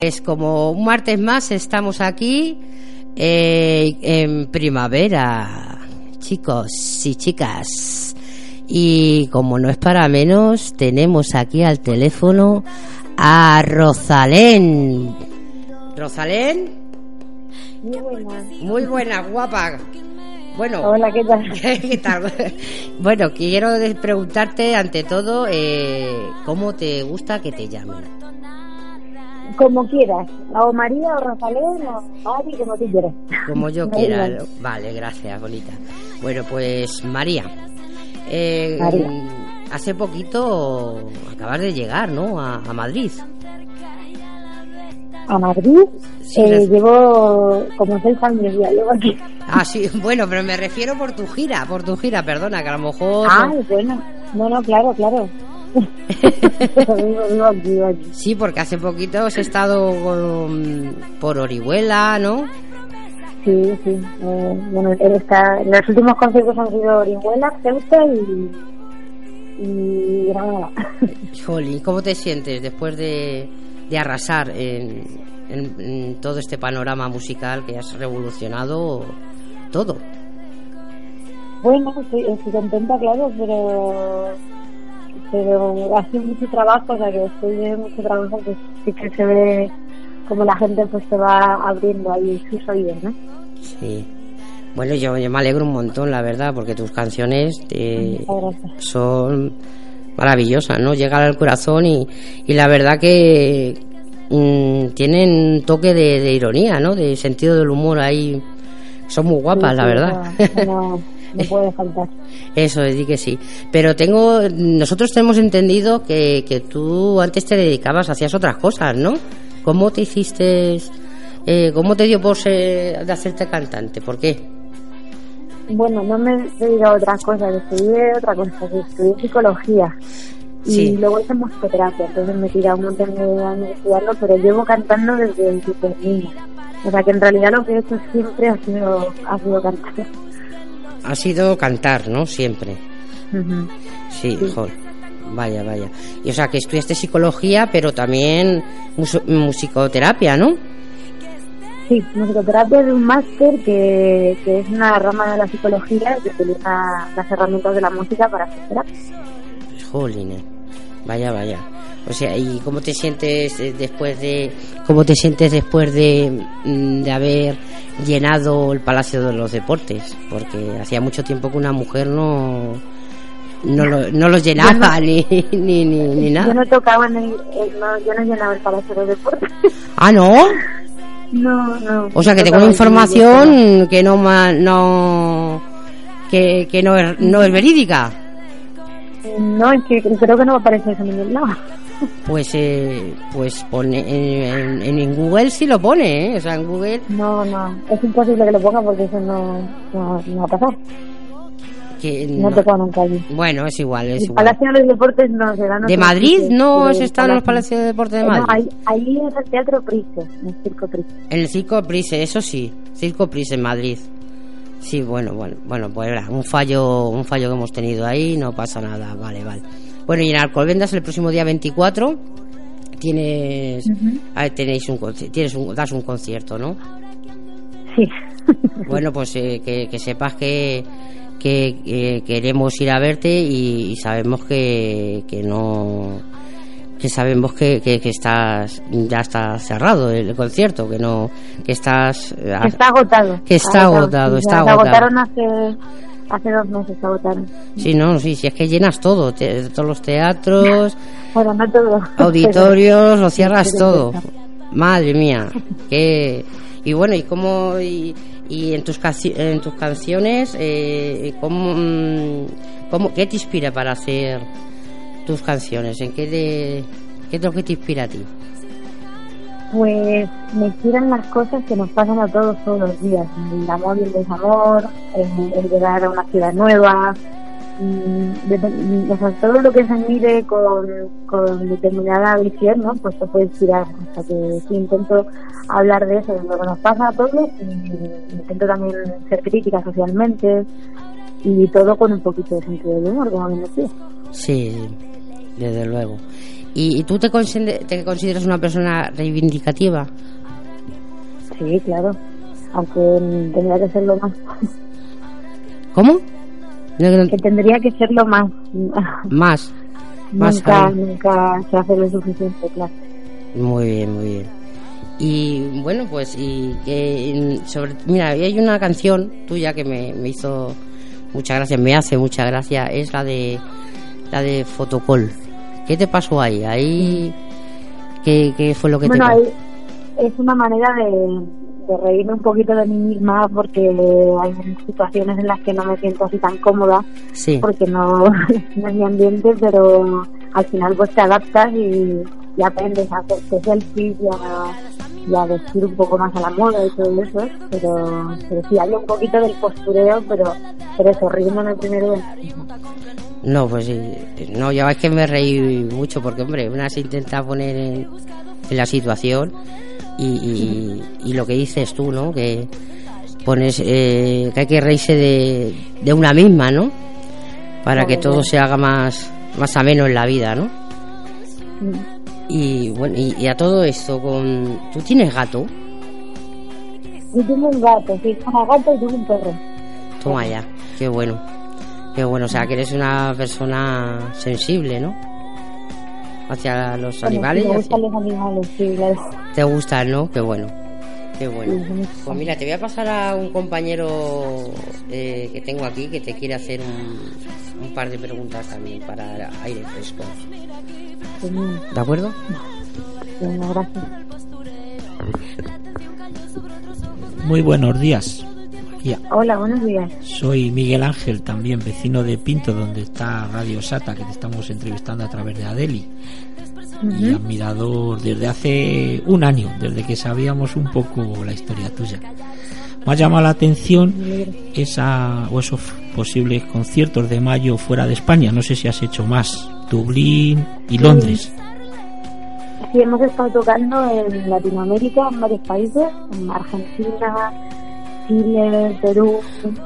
Es como un martes más estamos aquí eh, en primavera, chicos y chicas. Y como no es para menos, tenemos aquí al teléfono a Rosalén. ¿Rosalén? Muy buena. Muy buena, guapa. Bueno, Hola, ¿qué tal? ¿qué tal? Bueno, quiero preguntarte ante todo eh, cómo te gusta que te llamen. Como quieras. O María o Rosalén o Mari, como tú quieras. Como yo quiera. Vale, gracias, bonita. Bueno, pues María. eh, María. Hace poquito acabas de llegar, ¿no? A, a Madrid. A Madrid Sí, eh, llevo como seis años ya, llevo aquí. Ah, sí, bueno, pero me refiero por tu gira, por tu gira, perdona, que a lo mejor... Ah, bueno. No, no, claro, claro. Vivo, vivo aquí, vivo aquí. Sí, porque hace poquito has estado con- por Orihuela, ¿no? Sí, sí. Eh, bueno, él está, los últimos conciertos han sido Orihuela, Ceuta y, y Granada. Jolín, ¿cómo te sientes después de, de arrasar en, en- en todo este panorama musical que has revolucionado todo? Bueno, estoy, estoy contenta, claro, pero pero ha sido mucho trabajo, o sea que después de mucho trabajo pues sí que se ve como la gente pues se va abriendo ahí sus oídos, ¿no? Sí. Bueno, yo, yo me alegro un montón, la verdad, porque tus canciones eh, son maravillosas, ¿no? Llegan al corazón y, y la verdad que mm, tienen un toque de, de ironía, ¿no? De sentido del humor ahí. Son muy guapas, Sí, la verdad. eso No, no puede faltar. Eso, di que sí. Pero tengo, nosotros tenemos entendido que, que tú antes te dedicabas, hacías otras cosas, ¿no? ¿Cómo te hiciste, eh, cómo te dio por ser, de hacerte cantante? ¿Por qué? Bueno, no me he dedicado a otras cosas, estudié otra cosa, estudié psicología. Y luego hice musicoterapia, entonces me tiré un montón de años estudiando, pero llevo cantando desde súper niña. O sea que en realidad lo que he hecho siempre ha sido, ha sido cantar. Ha sido cantar, ¿no? Siempre. Ujú. Sí, Sí. joder. Vaya, vaya. Y o sea, que estudiaste psicología, pero también muso- musicoterapia, ¿no? Sí, musicoterapia es un máster que, que es una rama de la psicología que utiliza las herramientas de la música para hacer terapia. Jolines. Vaya, vaya. O sea, ¿y cómo te sientes eh, después de cómo te sientes después de, mm, de haber llenado el Palacio de los Deportes? Porque hacía mucho tiempo que una mujer no no lo, no lo llenaba ni, ni, ni, ni Yo nada. no tocaba en el, eh, no, yo no llenaba el Palacio de los Deportes. Ah, ¿no? no, no. O sea, que tengo información que no no que, que no es, no es verídica. No, es que creo que no aparece eso en ningún lado. Pues eh, pues pone en, en, en Google sí lo pone, ¿eh? O sea, en Google No, no, es imposible que lo ponga porque eso no, no, no va a pasar. que No, no- te pongo nunca allí. Bueno, es igual, es El igual. Palacio de los Deportes no se dan ¿De Madrid sitios, no se están en los Palacio- Palacios de Deportes de Eh, Madrid? No, ahí, ahí es el Teatro Prise, el Circo Prise. En el Circo Prise, eso sí, Circo Prise en Madrid. Sí, bueno, bueno, bueno, pues era un fallo, un fallo que hemos tenido ahí, no pasa nada, vale, vale. Bueno, y en Alcobendas el próximo día 24 tienes, ah, tenéis un, tienes un, das un concierto, ¿no? Sí. Bueno, pues eh, que, que sepas que, que eh, queremos ir a verte y, y sabemos que, que no que sabemos que, que, que estás ya está cerrado el concierto que no que estás Que está agotado. Que está agotado, está agotado. agotaron hace, hace dos meses, se agotaron. sí no sí sí es que llenas todo te- todos los teatros Bueno, no todo. auditorios lo cierras todo madre mía que y bueno y cómo y, y en tus en tus canciones eh, cómo, mm, cómo qué te inspira para hacer tus canciones en qué de qué es lo que te inspira a ti Pues me inspiran las cosas que nos pasan a todos todos los días. El amor y el desamor, el, llegar a una ciudad nueva, mm, de- mm, o sea, todo lo que se mire con, con determinada visión, ¿no? Pues te puede inspirar. O que sí intento hablar de eso, de lo que nos pasa a todos y intento también ser crítica socialmente y todo con un poquito de sentido del humor, como bien decía. sí Desde luego. ¿Y, tú te, te consideras una persona reivindicativa? Sí, claro. Aunque tendría que serlo más. ¿Cómo? Que tendría que serlo más. Más. nunca, nunca se hace lo suficiente, claro. Muy bien, muy bien. Y bueno, pues, y que sobre, mira, hay una canción tuya que me, me hizo mucha gracia, me hace mucha gracia, es la de la de Fotocol. ¿Qué te pasó ahí? Ahí, ¿qué, qué fue lo que bueno, te es una manera de, de reírme un poquito de mí misma porque hay situaciones en las que no me siento así tan cómoda porque no, no es mi ambiente, pero al final pues te adaptas y, aprendes a hacer selfies y a, y a vestir un poco más a la moda y todo eso, pero, pero sí, hay un poquito del postureo, pero, pero eso, riéndome primero de no, pues sí. No, ya es que me reí mucho porque, hombre, una se intenta poner en, la situación y, y, lo que dices tú, ¿no? Que pones eh, que hay que reírse de, de una misma, ¿no? Para que todo se haga más, más ameno en la vida, ¿no? Y bueno, y, a todo esto, con ¿tú tienes gato? Yo tengo un gato, sí, un gato y tengo un perro. Toma ya, qué bueno. Qué bueno, o sea, que eres una persona sensible, ¿no? Hacia los animales. me gustan los animales, sí, claro. Te gustan, ¿no? Qué bueno. Qué bueno. Pues mira, te voy a pasar a un compañero eh, que tengo aquí que te quiere hacer un, par de preguntas también para aire fresco. ¿De acuerdo? Bueno, gracias. Muy buenos días. Hola, buenos días. Soy Miguel Ángel, también vecino de Pinto, donde está Radio Sata, que te estamos entrevistando a través de Adeli. Y admirador desde hace un año, desde que sabíamos un poco la historia tuya. Me ha llamado la atención esa o esos posibles conciertos de mayo fuera de España. No sé si has hecho más, Dublín y Londres. Sí, hemos estado tocando en Latinoamérica, en varios países, en Argentina, Chile, Perú,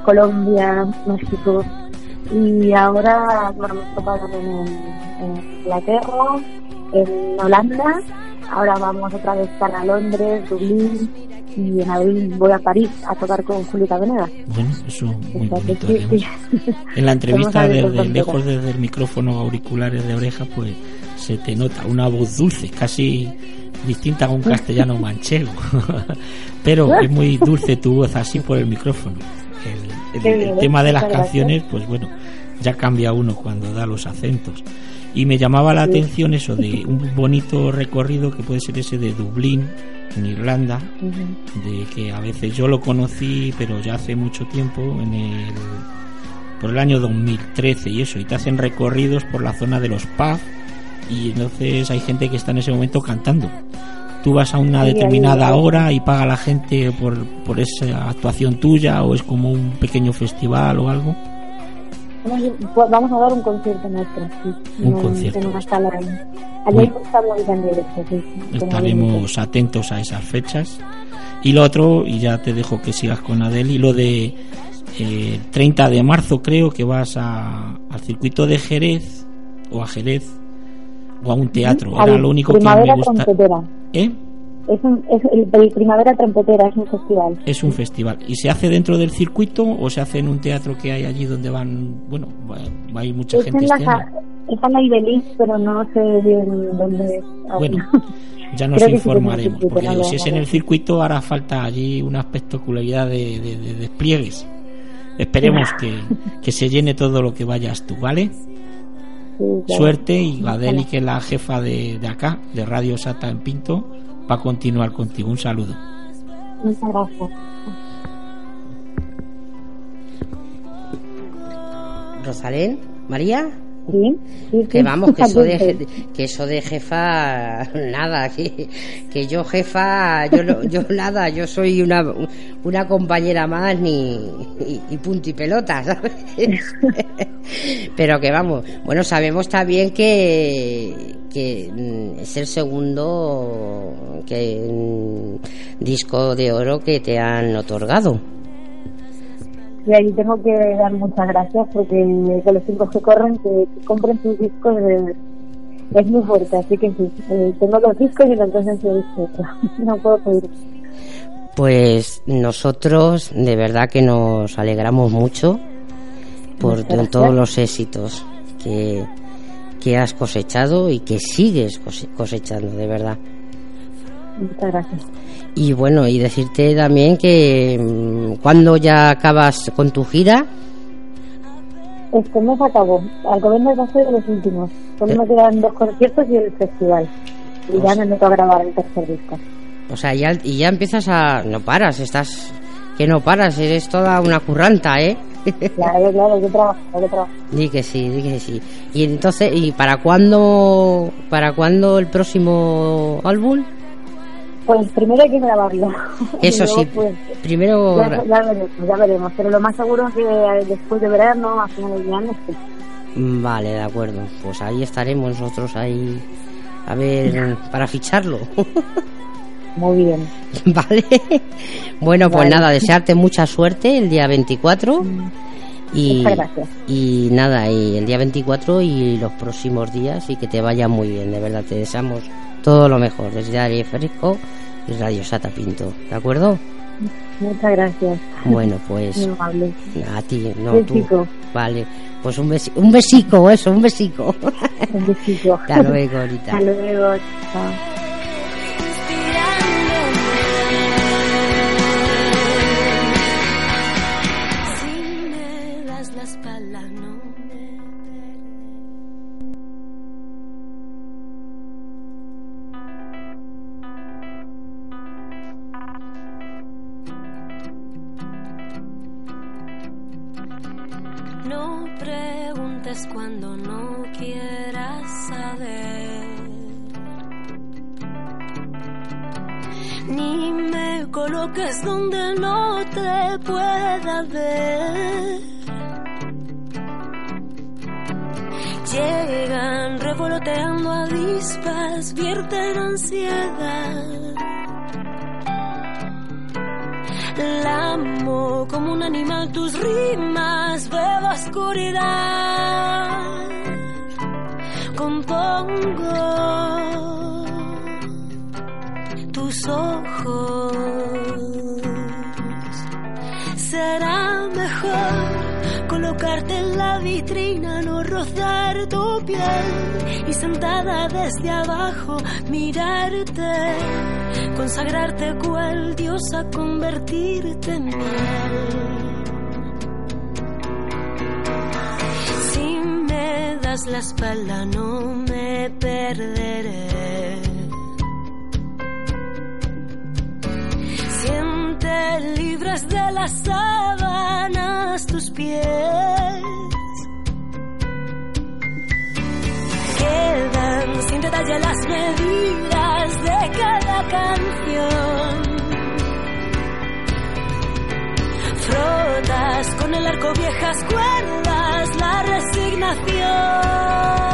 Colombia, México. Y ahora, bueno, hemos tocado en, Inglaterra, en Holanda. Ahora vamos otra vez para Londres, Dublín y en abril voy a París a tocar con Julieta Venegas. Bueno, eso muy bonito. En la entrevista desde lejos desde el micrófono auriculares de oreja, pues se te nota una voz dulce, casi distinta a un castellano manchego. Pero es muy dulce tu voz así por el micrófono. El, tema de las canciones, pues bueno, ya cambia uno cuando da los acentos. Y me llamaba la atención eso de un bonito recorrido que puede ser ese de Dublín, en Irlanda, de que a veces yo lo conocí, pero ya hace mucho tiempo, en el por el año 2013 y eso, y te hacen recorridos por la zona de los pubs y entonces hay gente que está en ese momento cantando. Tú vas a una determinada hora y paga la gente por, por esa actuación tuya o es como un pequeño festival o algo. Vamos a dar un concierto nuestro, Un concierto. En una sala Estaremos atentos a esas fechas. Y lo otro, y ya te dejo que sigas con Adel, y lo de eh, 30 de marzo creo que vas a, al circuito de Jerez o a Jerez o a un teatro. Era lo único que me gusta. ¿Eh? Es, un, es el, Primavera Trompetera, es un festival. Es un festival. ¿Y se hace dentro del circuito o se hace en un teatro que hay allí donde van, bueno, hay mucha es gente? En la, es en la Ibeliz, pero no sé bien dónde. Bueno, ya nos informaremos, porque si es en el circuito hará falta allí una espectacularidad de, de, despliegues. Esperemos que, que se llene todo lo que vayas tú, ¿vale? Suerte y Adeli, que es la jefa de, de, acá, de Radio Sata en Pinto, va a continuar contigo. Un saludo. Muchas gracias. Rosalén, María. Sí, que vamos, que eso, de, que eso de jefa, nada, que, que yo jefa, yo, yo nada, yo soy una, una compañera más ni, y, punto y pelota, ¿sabes? Pero que vamos, bueno, sabemos también que, que mm, es el segundo que, mm, disco de oro que te han otorgado. Y ahí tengo que dar muchas gracias porque que los chicos que corren, que, compren sus discos es muy fuerte, así que sí, eh, tengo los discos y los dos en su no puedo pedir. Pues nosotros de verdad que nos alegramos mucho por todos los éxitos que, que has cosechado y que sigues cosechando, de verdad. Muchas gracias. Y bueno, y decirte también que mm, cuando ya acabas con tu gira. Este mes acabó. Al gobierno va a ser de los últimos. Solo me quedan dos conciertos y el festival. Y ya me meto a grabar el tercer disco. O sea, ya, y ya empiezas a... No paras, estás... Que no paras, eres toda una curranta, ¿eh? Claro, claro, yo trabajo, yo trabajo. Di que sí, di que sí. Y entonces, ¿y para cuándo, para cuándo el próximo álbum? Pues primero hay que grabarlo. Eso sí, pues, primero... Ya, veremos, ya veremos, pero lo más seguro es que después de verano, a finales de año, sí. Vale, de acuerdo. Pues ahí estaremos nosotros ahí, a ver, para ficharlo. Muy bien. Vale. Bueno, pues nada, desearte mucha suerte el día 24. Mm. Y, y nada, y el día 24 y los próximos días y que te vaya muy bien, de verdad, te deseamos todo lo mejor desde Ari Fresco y Radio Sata Pinto, ¿de acuerdo? Muchas gracias. Bueno, pues a ti, no tú. Vale, pues un besico, un besico, eso, un besico. Un besico. Hasta luego, ahorita. Hasta luego, chao. Cuando no quieras saber. Ni me coloques donde no te pueda ver. Llegan revoloteando avispas, vierten ansiedad. Amo como un animal, tus rimas, veo oscuridad. Compongo tus ojos. Será mejor colocarte en la vitrina, no rozar tu piel y sentada desde abajo mirarte consagrarte cual diosa, convertirte en miel. Si me das la espalda no me perderé. Siente libres de las sábanas tus pies. Quedan sin detalle las medidas canción. Frotas con el arco viejas cuerdas, la resignación.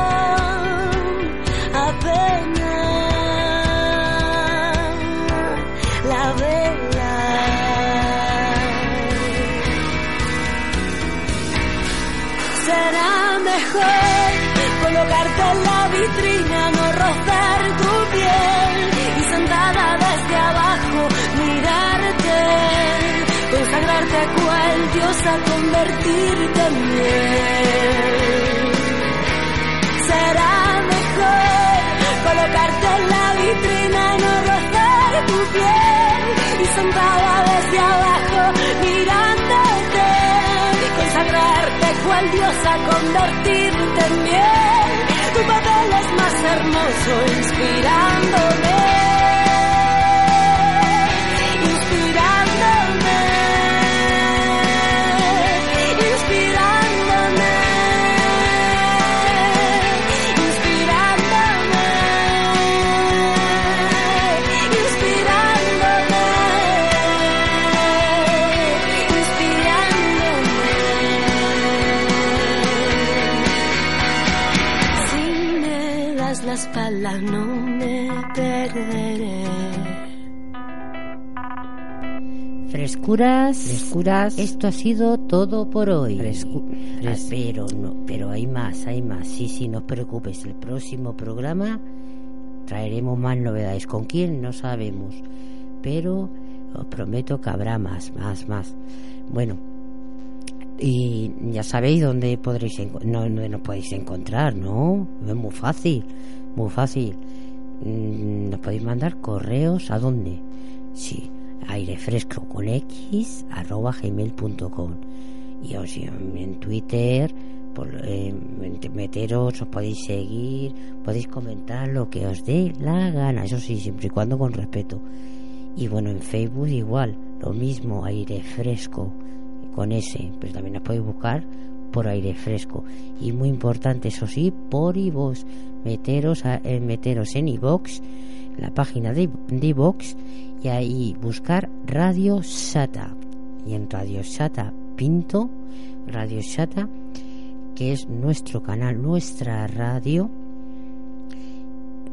Cual diosa, convertirte en. Será mejor colocarte en la vitrina, no rozar tu piel y sentada desde abajo mirándote, consagrarte cual diosa, convertirte en miel. Tu papel es más hermoso, inspirándome. Frescuras, frescuras. Esto ha sido todo por hoy. Ah, pero no, pero hay más, hay más. Sí, sí, no os preocupes. El próximo programa traeremos más novedades. ¿Con quién? No sabemos. Pero os prometo que habrá más, más, más. Bueno, y ya sabéis dónde podréis no, dónde nos podéis encontrar, ¿no? Es muy fácil, muy fácil. Mm, nos podéis mandar correos a dónde? Sí, aire fresco con x arroba gmail.com y os en Twitter por, eh, meteros os podéis seguir podéis comentar lo que os dé la gana eso sí siempre y cuando con respeto. Y bueno en Facebook igual lo mismo aire fresco con ese pues también nos podéis buscar por aire fresco. Y muy importante eso sí por iVoox. Meteros a, eh, meteros en iVoox la página de iVoox y ahí buscar Radio Sata. Y en Radio Sata Pinto Radio Sata que es nuestro canal nuestra radio.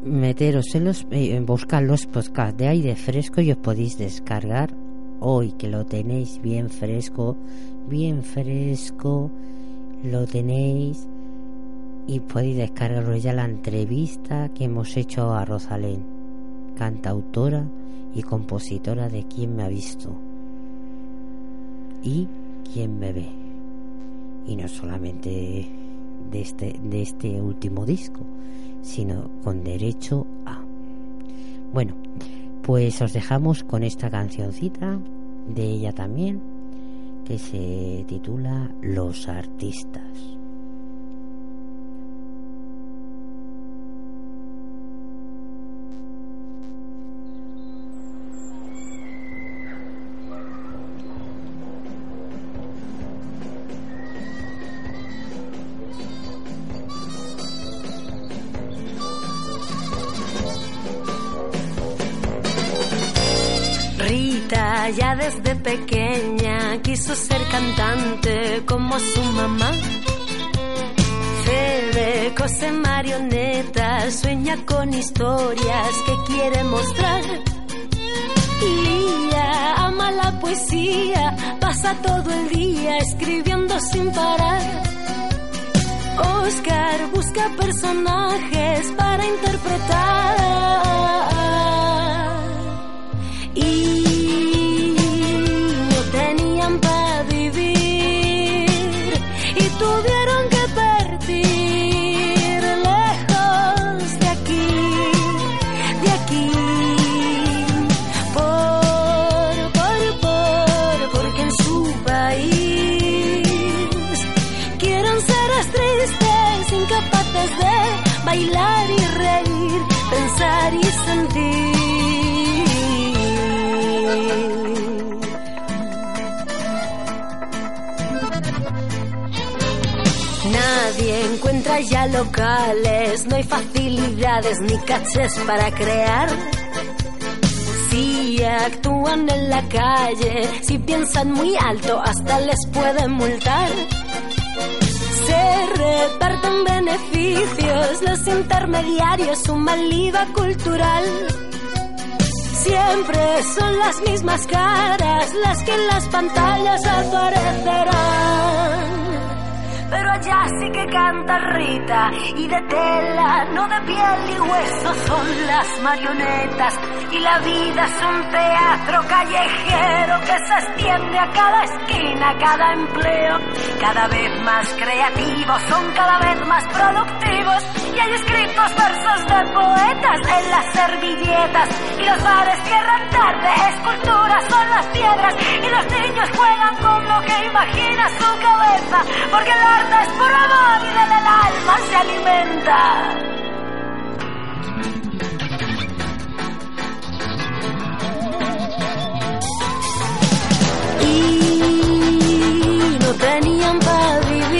Meteros en los eh, buscar los podcasts de aire fresco y os podéis descargar hoy que lo tenéis bien fresco bien fresco lo tenéis y podéis descargarlo ya la entrevista que hemos hecho a Rosalén cantautora y compositora de Quién me ha visto y Quién me ve. Y no solamente de este, de este último disco, sino con derecho a. Bueno, pues os dejamos con esta cancioncita de ella también, que se titula Los artistas. Ya desde pequeña quiso ser cantante como su mamá. Fede cose marionetas, sueña con historias que quiere mostrar. Lía ama la poesía, pasa todo el día escribiendo sin parar. Oscar busca personajes para interpretar. Nadie encuentra ya locales, no hay facilidades ni caches para crear. Si actúan en la calle, si piensan muy alto, hasta les pueden multar se reparten beneficios, los intermediarios suman IVA cultural. Siempre son las mismas caras las que en las pantallas aparecerán. Pero allá sí que canta Rita y de tela, no de piel y hueso son las marionetas y la vida es un teatro callejero que se extiende a cada esquina, a cada empleo. Cada vez más creativos, son cada vez más productivos. Y hay escritos versos de poetas en las servilletas. Y los bares cierran tarde, esculturas son las piedras. Y los niños juegan con lo que imagina su cabeza. Porque por amor y del alma se alimenta. tenían para vivir